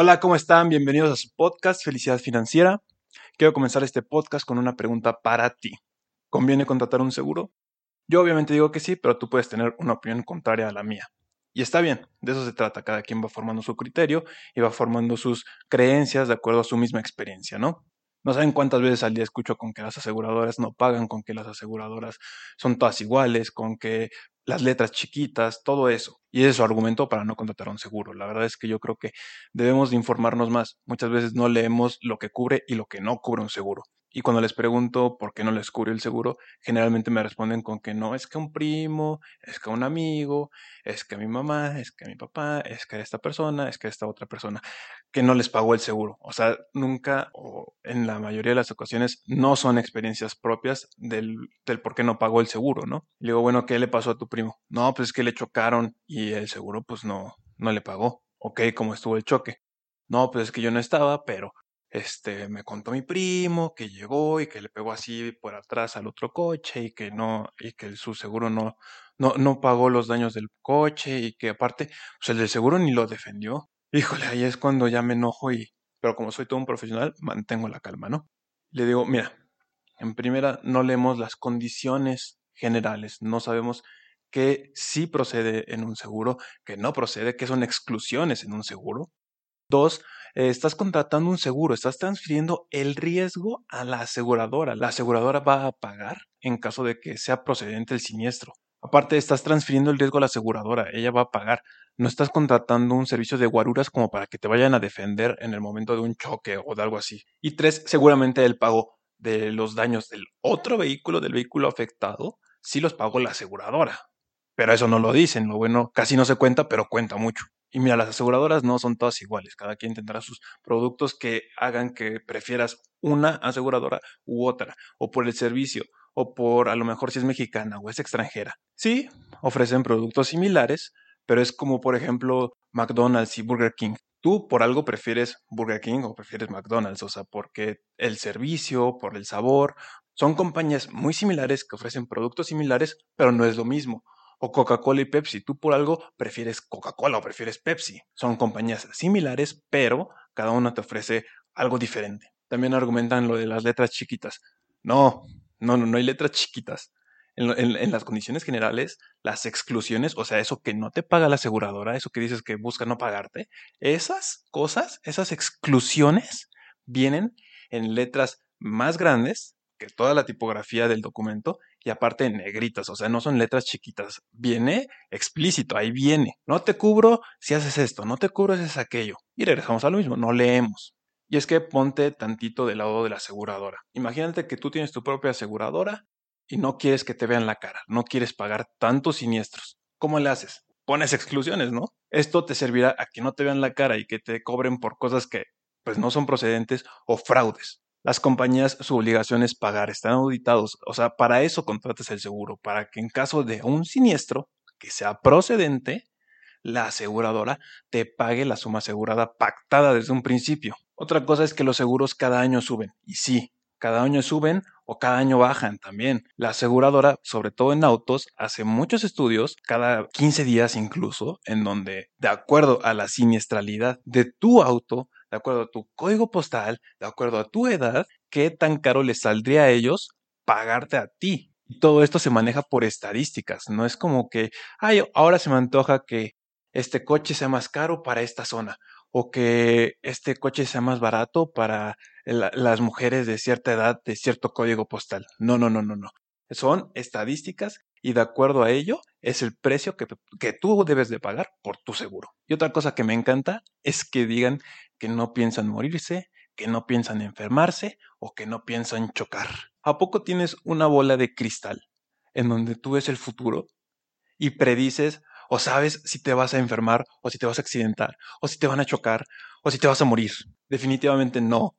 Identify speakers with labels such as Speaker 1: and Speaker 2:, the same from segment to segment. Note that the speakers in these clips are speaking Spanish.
Speaker 1: Hola, ¿cómo están? Bienvenidos a su podcast Felicidad Financiera. Quiero comenzar este podcast con una pregunta para ti. ¿Conviene contratar un seguro? Yo obviamente digo que sí, pero tú puedes tener una opinión contraria a la mía. Y está bien, de eso se trata. Cada quien va formando su criterio y va formando sus creencias de acuerdo a su misma experiencia, ¿no? No saben cuántas veces al día escucho con que las aseguradoras no pagan, con que las aseguradoras son todas iguales, con que las letras chiquitas, todo eso. Y ese es su argumento para no contratar un seguro. La verdad es que yo creo que debemos de informarnos más. Muchas veces no leemos lo que cubre y lo que no cubre un seguro. Y cuando les pregunto por qué no les cubre el seguro, generalmente me responden con que no, es que un primo, es que un amigo, es que mi mamá, es que mi papá, es que esta persona, es que esta otra persona, que no les pagó el seguro. O sea, nunca o en la mayoría de las ocasiones no son experiencias propias del, del por qué no pagó el seguro, ¿no? Y digo, bueno, ¿qué le pasó a tu primo? No, pues es que le chocaron y el seguro pues no, no le pagó. Ok, ¿cómo estuvo el choque? No, pues es que yo no estaba, pero este, me contó mi primo que llegó y que le pegó así por atrás al otro coche y que no, y que su seguro no, no, no pagó los daños del coche y que aparte, pues el del seguro ni lo defendió. Híjole, ahí es cuando ya me enojo y, pero como soy todo un profesional, mantengo la calma, ¿no? Le digo, mira, en primera no leemos las condiciones generales, no sabemos qué sí procede en un seguro, qué no procede, qué son exclusiones en un seguro. Dos, estás contratando un seguro, estás transfiriendo el riesgo a la aseguradora. La aseguradora va a pagar en caso de que sea procedente el siniestro. Aparte, estás transfiriendo el riesgo a la aseguradora, ella va a pagar. No estás contratando un servicio de guaruras como para que te vayan a defender en el momento de un choque o de algo así. Y tres, seguramente el pago de los daños del otro vehículo, del vehículo afectado, sí los pagó la aseguradora. Pero eso no lo dicen, lo bueno casi no se cuenta, pero cuenta mucho. Y mira, las aseguradoras no son todas iguales, cada quien tendrá sus productos que hagan que prefieras una aseguradora u otra, o por el servicio, o por a lo mejor si es mexicana o es extranjera. Sí, ofrecen productos similares, pero es como por ejemplo McDonald's y Burger King. Tú por algo prefieres Burger King o prefieres McDonald's, o sea, porque el servicio, por el sabor, son compañías muy similares que ofrecen productos similares, pero no es lo mismo o Coca-Cola y Pepsi. Tú por algo prefieres Coca-Cola o prefieres Pepsi. Son compañías similares, pero cada una te ofrece algo diferente. También argumentan lo de las letras chiquitas. No, no, no, no hay letras chiquitas. En, las condiciones generales, las exclusiones, o sea, eso que no te paga la aseguradora, eso que dices que busca no pagarte, esas cosas, esas exclusiones vienen en letras más grandes que toda la tipografía del documento y aparte negritas, o sea, no son letras chiquitas, viene explícito, ahí viene. No te cubro si haces esto, no te cubro si haces aquello. Y regresamos a lo mismo, no leemos. Y es que ponte tantito del lado de la aseguradora. Imagínate que tú tienes tu propia aseguradora y no quieres que te vean la cara, no quieres pagar tantos siniestros. ¿Cómo le haces? Pones exclusiones, ¿no? Esto te servirá a que no te vean la cara y que te cobren por cosas que pues no son procedentes o fraudes. Las compañías, su obligación es pagar, están auditados. O sea, para eso contratas el seguro, para que en caso de un siniestro que sea procedente, la aseguradora te pague la suma asegurada pactada desde un principio. Otra cosa es que los seguros cada año suben. Y sí, cada año suben o cada año bajan también. La aseguradora, sobre todo en autos, hace muchos estudios, cada 15 días incluso, en donde, de acuerdo a la siniestralidad de tu auto, de acuerdo a tu código postal, de acuerdo a tu edad, qué tan caro les saldría a ellos pagarte a ti. Y todo esto se maneja por estadísticas, no es como que, ay, ahora se me antoja que este coche sea más caro para esta zona o que este coche sea más barato para las mujeres de cierta edad, de cierto código postal. No, no, no, no, no. Son estadísticas y de acuerdo a ello es el precio que, que, tú debes de pagar por tu seguro. Y otra cosa que me encanta es que digan que no piensan morirse, que no piensan enfermarse o que no piensan chocar. ¿A poco tienes una bola de cristal en donde tú ves el futuro y predices o sabes si te vas a enfermar o si te vas a accidentar o si te van a chocar o si te vas a morir? Definitivamente no.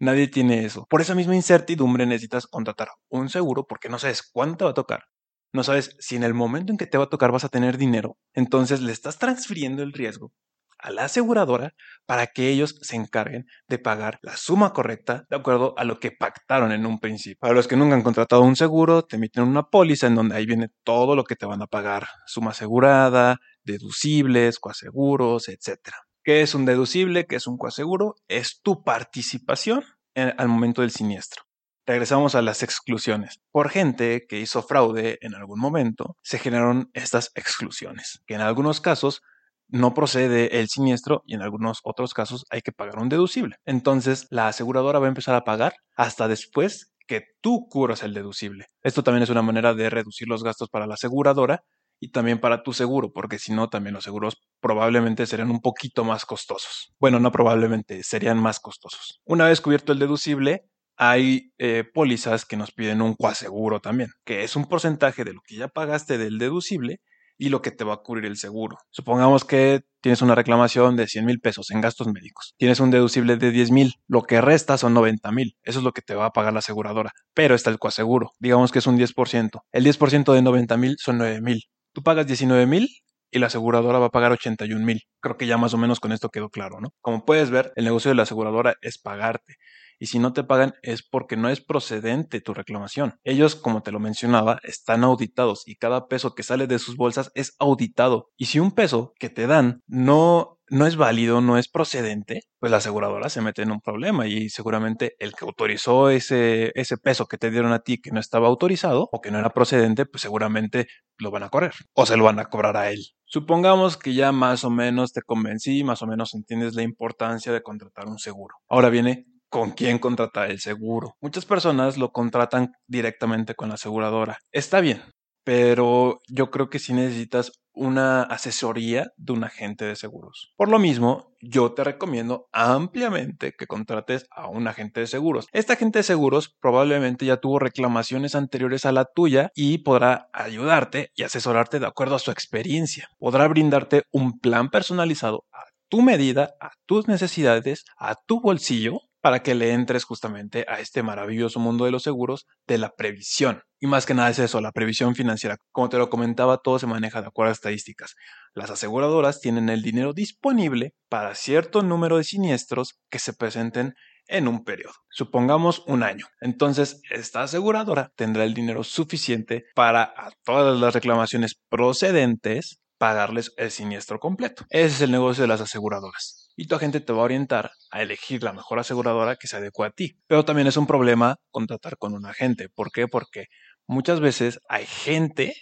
Speaker 1: Nadie tiene eso. Por esa misma incertidumbre necesitas contratar un seguro porque no sabes cuánto va a tocar. No sabes si en el momento en que te va a tocar vas a tener dinero. Entonces le estás transfiriendo el riesgo a la aseguradora para que ellos se encarguen de pagar la suma correcta de acuerdo a lo que pactaron en un principio. Para los que nunca han contratado un seguro, te emiten una póliza en donde ahí viene todo lo que te van a pagar, suma asegurada, deducibles, coaseguros, etc. ¿Qué es un deducible? ¿Qué es un coaseguro? Es tu participación al momento del siniestro. Regresamos a las exclusiones. Por gente que hizo fraude en algún momento, se generaron estas exclusiones, que en algunos casos no procede el siniestro y en algunos otros casos hay que pagar un deducible. Entonces, la aseguradora va a empezar a pagar hasta después que tú cubras el deducible. Esto también es una manera de reducir los gastos para la aseguradora y también para tu seguro, porque si no, también los seguros probablemente serían un poquito más costosos. Bueno, no probablemente, serían más costosos. Una vez cubierto el deducible, hay eh, pólizas que nos piden un coaseguro también, que es un porcentaje de lo que ya pagaste del deducible y lo que te va a cubrir el seguro. Supongamos que tienes una reclamación de 100 mil pesos en gastos médicos. Tienes un deducible de 10 mil. Lo que resta son 90 mil. Eso es lo que te va a pagar la aseguradora. Pero está el coaseguro. Digamos que es un 10%. El 10% de 90 mil son 9 mil. Tú pagas 19 mil y la aseguradora va a pagar 81 mil. Creo que ya más o menos con esto quedó claro, ¿no? Como puedes ver, el negocio de la aseguradora es pagarte y si no te pagan es porque no es procedente tu reclamación. Ellos, como te lo mencionaba, están auditados y cada peso que sale de sus bolsas es auditado. Y si un peso que te dan no no es válido, no es procedente, pues la aseguradora se mete en un problema y seguramente el que autorizó ese, ese peso que te dieron a ti que no estaba autorizado o que no era procedente, pues seguramente lo van a correr o se lo van a cobrar a él. Supongamos que ya más o menos te convencí, más o menos entiendes la importancia de contratar un seguro. Ahora viene con quién contratar el seguro. Muchas personas lo contratan directamente con la aseguradora. Está bien, pero yo creo que sí necesitas una asesoría de un agente de seguros. Por lo mismo, yo te recomiendo ampliamente que contrates a un agente de seguros. Este agente de seguros probablemente ya tuvo reclamaciones anteriores a la tuya y podrá ayudarte y asesorarte de acuerdo a su experiencia. Podrá brindarte un plan personalizado a tu medida, a tus necesidades, a tu bolsillo para que le entres justamente a este maravilloso mundo de los seguros de la previsión. Y más que nada es eso, la previsión financiera. Como te lo comentaba, todo se maneja de acuerdo a estadísticas. Las aseguradoras tienen el dinero disponible para cierto número de siniestros que se presenten en un periodo. Supongamos un año. Entonces, esta aseguradora tendrá el dinero suficiente para a todas las reclamaciones procedentes pagarles el siniestro completo. Ese es el negocio de las aseguradoras y tu agente te va a orientar a elegir la mejor aseguradora que se adecue a ti. Pero también es un problema contratar con un agente. ¿Por qué? Porque muchas veces hay gente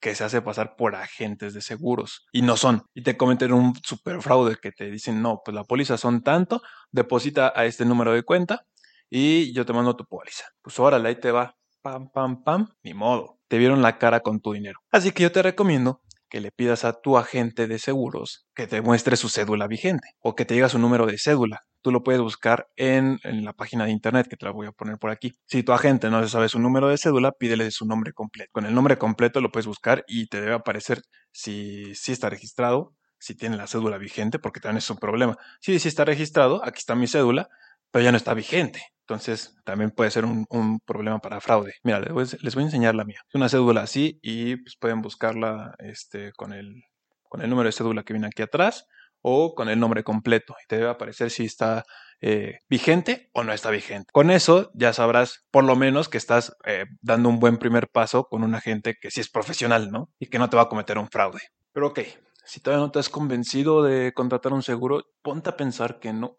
Speaker 1: que se hace pasar por agentes de seguros y no son. Y te cometen un super fraude que te dicen, no, pues la póliza son tanto, deposita a este número de cuenta y yo te mando tu póliza. Pues órale, ahí te va. Pam, pam, pam. Ni modo. Te vieron la cara con tu dinero. Así que yo te recomiendo que le pidas a tu agente de seguros que te muestre su cédula vigente o que te diga su número de cédula. Tú lo puedes buscar en, la página de internet que te la voy a poner por aquí. Si tu agente no sabe su número de cédula, pídele su nombre completo. Con el nombre completo lo puedes buscar y te debe aparecer si, si está registrado, si tiene la cédula vigente, porque también es un problema. Si, si está registrado, aquí está mi cédula, pero ya no está vigente. Entonces, también puede ser un, problema para fraude. Mira, les, les, voy a enseñar la mía. Es una cédula así y pues, pueden buscarla este, con, el, con el número de cédula que viene aquí atrás o con el nombre completo. Y te debe aparecer si está eh, vigente o no está vigente. Con eso ya sabrás por lo menos que estás eh, dando un buen primer paso con un agente que sí es profesional, ¿no? Y que no te va a cometer un fraude. Pero ok, si todavía no te has convencido de contratar un seguro, ponte a pensar que no,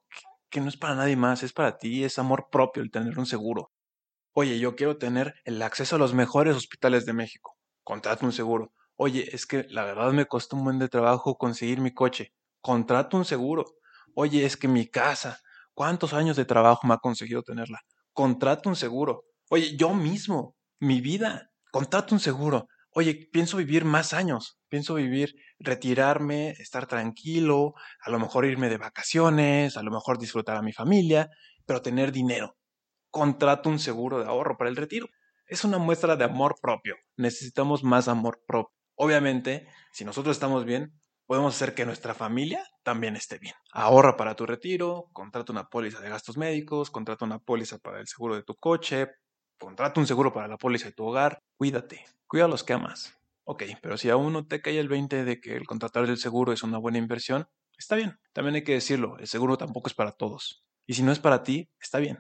Speaker 1: que no es para nadie más, es para ti, es amor propio el tener un seguro. Oye, yo quiero tener el acceso a los mejores hospitales de México. Contrato un seguro. Oye, es que la verdad me costó un buen de trabajo conseguir mi coche. Contrato un seguro. Oye, es que mi casa, ¿cuántos años de trabajo me ha conseguido tenerla? Contrato un seguro. Oye, yo mismo, mi vida, contrato un seguro oye, pienso vivir más años, pienso vivir, retirarme, estar tranquilo, a lo mejor irme de vacaciones, a lo mejor disfrutar a mi familia, pero tener dinero. Contrato un seguro de ahorro para el retiro. Es una muestra de amor propio. Necesitamos más amor propio. Obviamente, si nosotros estamos bien, podemos hacer que nuestra familia también esté bien. Ahorra para tu retiro, contrata una póliza de gastos médicos, contrata una póliza para el seguro de tu coche, contrata un seguro para la póliza de tu hogar, cuídate, cuida a los que amas. Ok, pero si aún no te cae el 20 de que el contratar el seguro es una buena inversión, está bien. También hay que decirlo, el seguro tampoco es para todos. Y si no es para ti, está bien.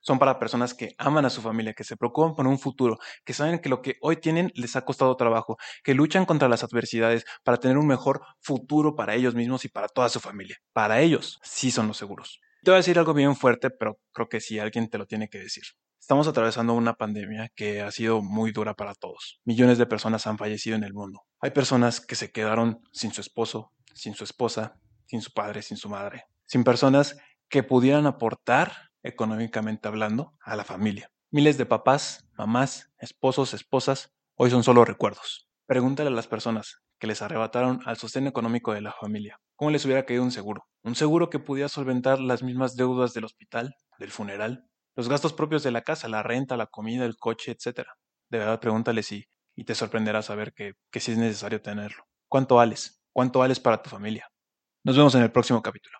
Speaker 1: Son para personas que aman a su familia, que se preocupan por un futuro, que saben que lo que hoy tienen les ha costado trabajo, que luchan contra las adversidades para tener un mejor futuro para ellos mismos y para toda su familia. Para ellos sí son los seguros. Te voy a decir algo bien fuerte, pero creo que sí alguien te lo tiene que decir. Estamos atravesando una pandemia que ha sido muy dura para todos. Millones de personas han fallecido en el mundo. Hay personas que se quedaron sin su esposo, sin su esposa, sin su padre, sin su madre. Sin personas que pudieran aportar económicamente hablando a la familia. Miles de papás, mamás, esposos, esposas, hoy son solo recuerdos. Pregúntale a las personas que les arrebataron al sostén económico de la familia. ¿Cómo les hubiera caído un seguro? Un seguro que pudiera solventar las mismas deudas del hospital, del funeral, los gastos propios de la casa, la renta, la comida, el coche, etc. De verdad, pregúntale si, y te sorprenderá saber que, que sí es necesario tenerlo. ¿Cuánto vales? ¿Cuánto vales para tu familia? Nos vemos en el próximo capítulo.